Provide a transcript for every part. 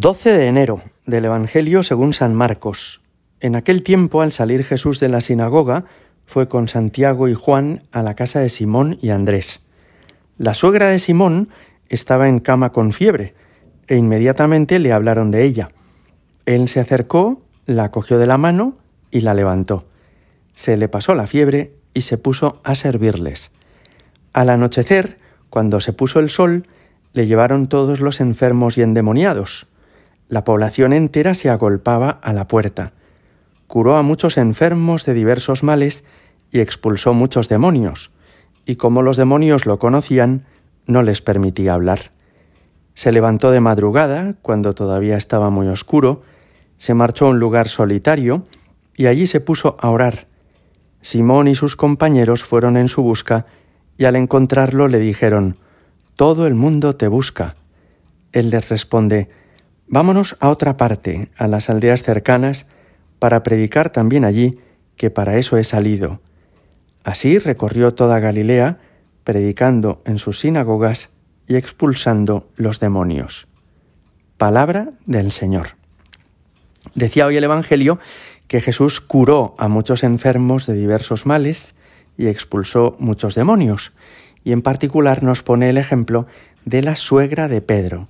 12 de enero del Evangelio según San Marcos. En aquel tiempo, al salir Jesús de la sinagoga, fue con Santiago y Juan a la casa de Simón y Andrés. La suegra de Simón estaba en cama con fiebre, e inmediatamente le hablaron de ella. Él se acercó, la cogió de la mano y la levantó. Se le pasó la fiebre y se puso a servirles. Al anochecer, cuando se puso el sol, le llevaron todos los enfermos y endemoniados. La población entera se agolpaba a la puerta. Curó a muchos enfermos de diversos males y expulsó muchos demonios, y como los demonios lo conocían, no les permitía hablar. Se levantó de madrugada, cuando todavía estaba muy oscuro, se marchó a un lugar solitario y allí se puso a orar. Simón y sus compañeros fueron en su busca y al encontrarlo le dijeron, Todo el mundo te busca. Él les responde, Vámonos a otra parte, a las aldeas cercanas, para predicar también allí, que para eso he salido. Así recorrió toda Galilea, predicando en sus sinagogas y expulsando los demonios. Palabra del Señor. Decía hoy el Evangelio que Jesús curó a muchos enfermos de diversos males y expulsó muchos demonios, y en particular nos pone el ejemplo de la suegra de Pedro.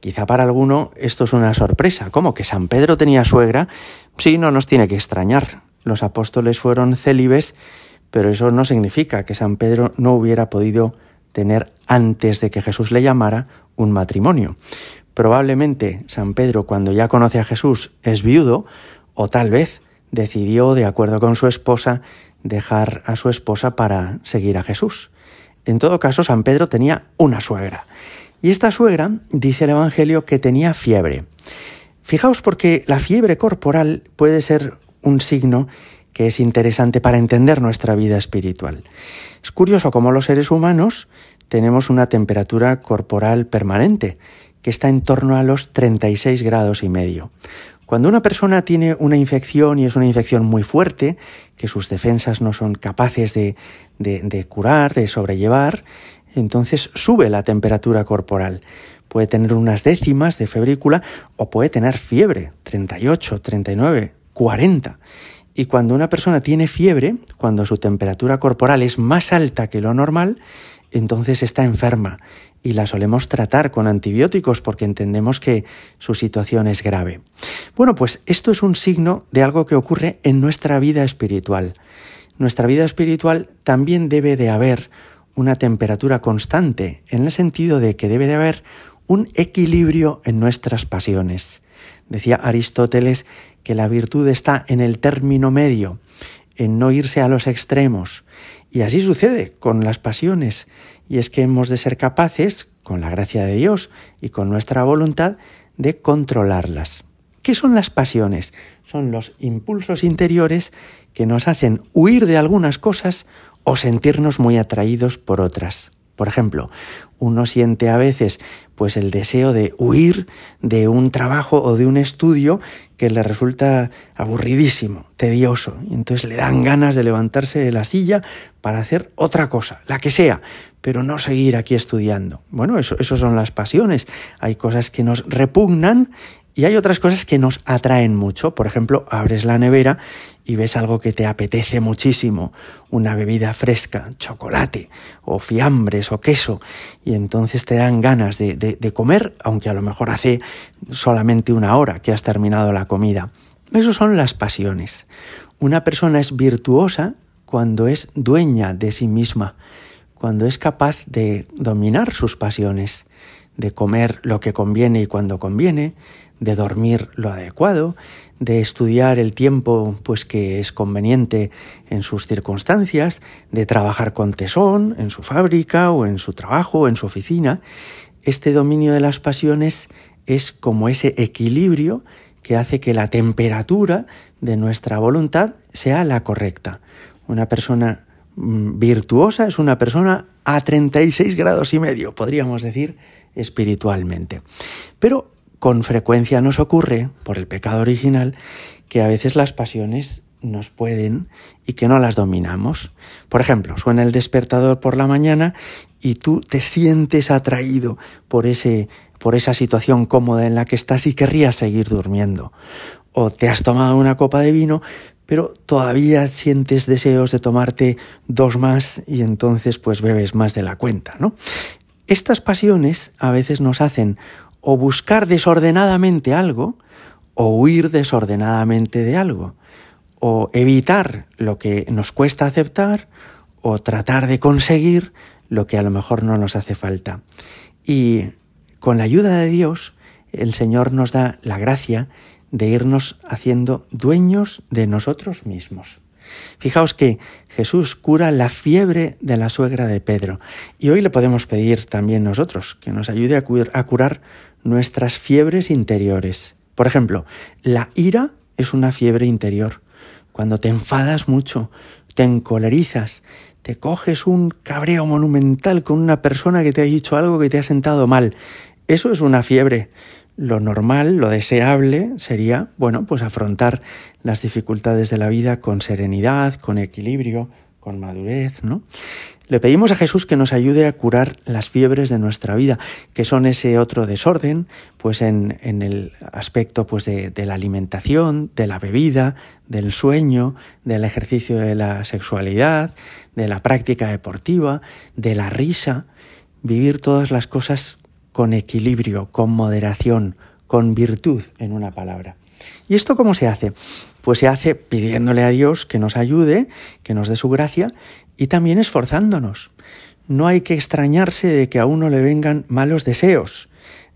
Quizá para alguno esto es una sorpresa. ¿Cómo que San Pedro tenía suegra? Sí, no nos tiene que extrañar. Los apóstoles fueron célibes, pero eso no significa que San Pedro no hubiera podido tener antes de que Jesús le llamara un matrimonio. Probablemente San Pedro cuando ya conoce a Jesús es viudo o tal vez decidió, de acuerdo con su esposa, dejar a su esposa para seguir a Jesús. En todo caso, San Pedro tenía una suegra y esta suegra dice el Evangelio que tenía fiebre. Fijaos porque la fiebre corporal puede ser un signo que es interesante para entender nuestra vida espiritual. Es curioso cómo los seres humanos tenemos una temperatura corporal permanente, que está en torno a los 36 grados y medio. Cuando una persona tiene una infección y es una infección muy fuerte, que sus defensas no son capaces de, de curar, de sobrellevar, entonces sube la temperatura corporal. Puede tener unas décimas de febrícula o puede tener fiebre, 38, 39, 40. Y cuando una persona tiene fiebre, cuando su temperatura corporal es más alta que lo normal, entonces está enferma y la solemos tratar con antibióticos porque entendemos que su situación es grave. Bueno, pues esto es un signo de algo que ocurre en nuestra vida espiritual. Nuestra vida espiritual también debe de haber una temperatura constante, en el sentido de que debe de haber un equilibrio en nuestras pasiones. Decía Aristóteles que la virtud está en el término medio, en no irse a los extremos. Y así sucede con las pasiones. Y es que hemos de ser capaces, con la gracia de Dios y con nuestra voluntad, de controlarlas. ¿Qué son las pasiones? Son los impulsos interiores que nos hacen huir de algunas cosas o sentirnos muy atraídos por otras. Por ejemplo, uno siente a veces pues el deseo de huir de un trabajo o de un estudio que le resulta aburridísimo, tedioso, y entonces le dan ganas de levantarse de la silla para hacer otra cosa, la que sea, pero no seguir aquí estudiando. Bueno, eso, eso son las pasiones. Hay cosas que nos repugnan y hay otras cosas que nos atraen mucho. Por ejemplo, abres la nevera y ves algo que te apetece muchísimo, una bebida fresca, chocolate, o fiambres, o queso, y entonces te dan ganas de, de, comer, aunque a lo mejor hace solamente una hora que has terminado la comida. Esas son las pasiones. Una persona es virtuosa cuando es dueña de sí misma, cuando es capaz de dominar sus pasiones, de comer lo que conviene y cuando conviene, de dormir lo adecuado, de estudiar el tiempo pues que es conveniente en sus circunstancias, de trabajar con tesón en su fábrica o en su trabajo o en su oficina. Este dominio de las pasiones es como ese equilibrio que hace que la temperatura de nuestra voluntad sea la correcta. Una persona virtuosa es una persona a 36 grados y medio, podríamos decir espiritualmente. Pero con frecuencia nos ocurre, por el pecado original, que a veces las pasiones nos pueden y que no las dominamos. Por ejemplo, suena el despertador por la mañana y tú te sientes atraído por ese por esa situación cómoda en la que estás y querrías seguir durmiendo. O te has tomado una copa de vino, pero todavía sientes deseos de tomarte dos más y entonces pues bebes más de la cuenta, ¿no? Estas pasiones a veces nos hacen o buscar desordenadamente algo o huir desordenadamente de algo, o evitar lo que nos cuesta aceptar o tratar de conseguir lo que a lo mejor no nos hace falta. Y con la ayuda de Dios, el Señor nos da la gracia de irnos haciendo dueños de nosotros mismos. Fijaos que Jesús cura la fiebre de la suegra de Pedro y hoy le podemos pedir también nosotros que nos ayude a, curar nuestras fiebres interiores. Por ejemplo, la ira es una fiebre interior. Cuando te enfadas mucho, te encolerizas, te coges un cabreo monumental con una persona que te ha dicho algo que te ha sentado mal. Eso es una fiebre. Lo normal, lo deseable sería, bueno, pues afrontar las dificultades de la vida con serenidad, con equilibrio, con madurez, ¿no? Le pedimos a Jesús que nos ayude a curar las fiebres de nuestra vida, que son ese otro desorden, pues en, el aspecto pues de, de, la alimentación, de la bebida, del sueño, del ejercicio de la sexualidad, de la práctica deportiva, de la risa, vivir todas las cosas con equilibrio, con moderación, con virtud, en una palabra. ¿Y esto cómo se hace? Pues se hace pidiéndole a Dios que nos ayude, que nos dé su gracia y también esforzándonos. No hay que extrañarse de que a uno le vengan malos deseos.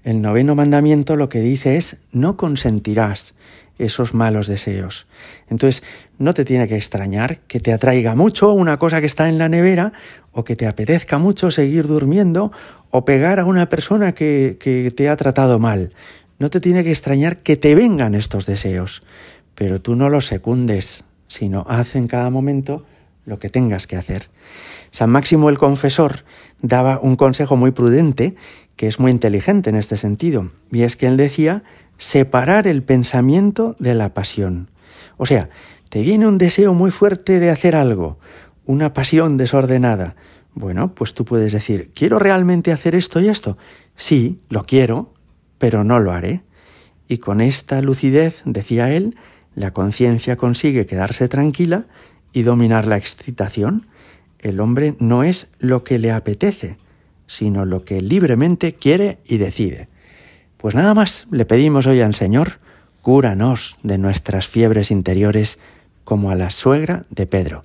El noveno mandamiento lo que dice es no consentirás esos malos deseos. Entonces, no te tiene que extrañar que te atraiga mucho una cosa que está en la nevera o que te apetezca mucho seguir durmiendo o pegar a una persona que, te ha tratado mal. No te tiene que extrañar que te vengan estos deseos, pero tú no los secundes, sino haz en cada momento lo que tengas que hacer. San Máximo el Confesor daba un consejo muy prudente, que es muy inteligente en este sentido, y es que él decía separar el pensamiento de la pasión. O sea, te viene un deseo muy fuerte de hacer algo, una pasión desordenada. Bueno, pues tú puedes decir, ¿quiero realmente hacer esto y esto? Sí, lo quiero, pero no lo haré. Y con esta lucidez, decía él, la conciencia consigue quedarse tranquila y dominar la excitación. El hombre no es lo que le apetece, sino lo que libremente quiere y decide. Pues nada más le pedimos hoy al Señor, cúranos de nuestras fiebres interiores como a la suegra de Pedro.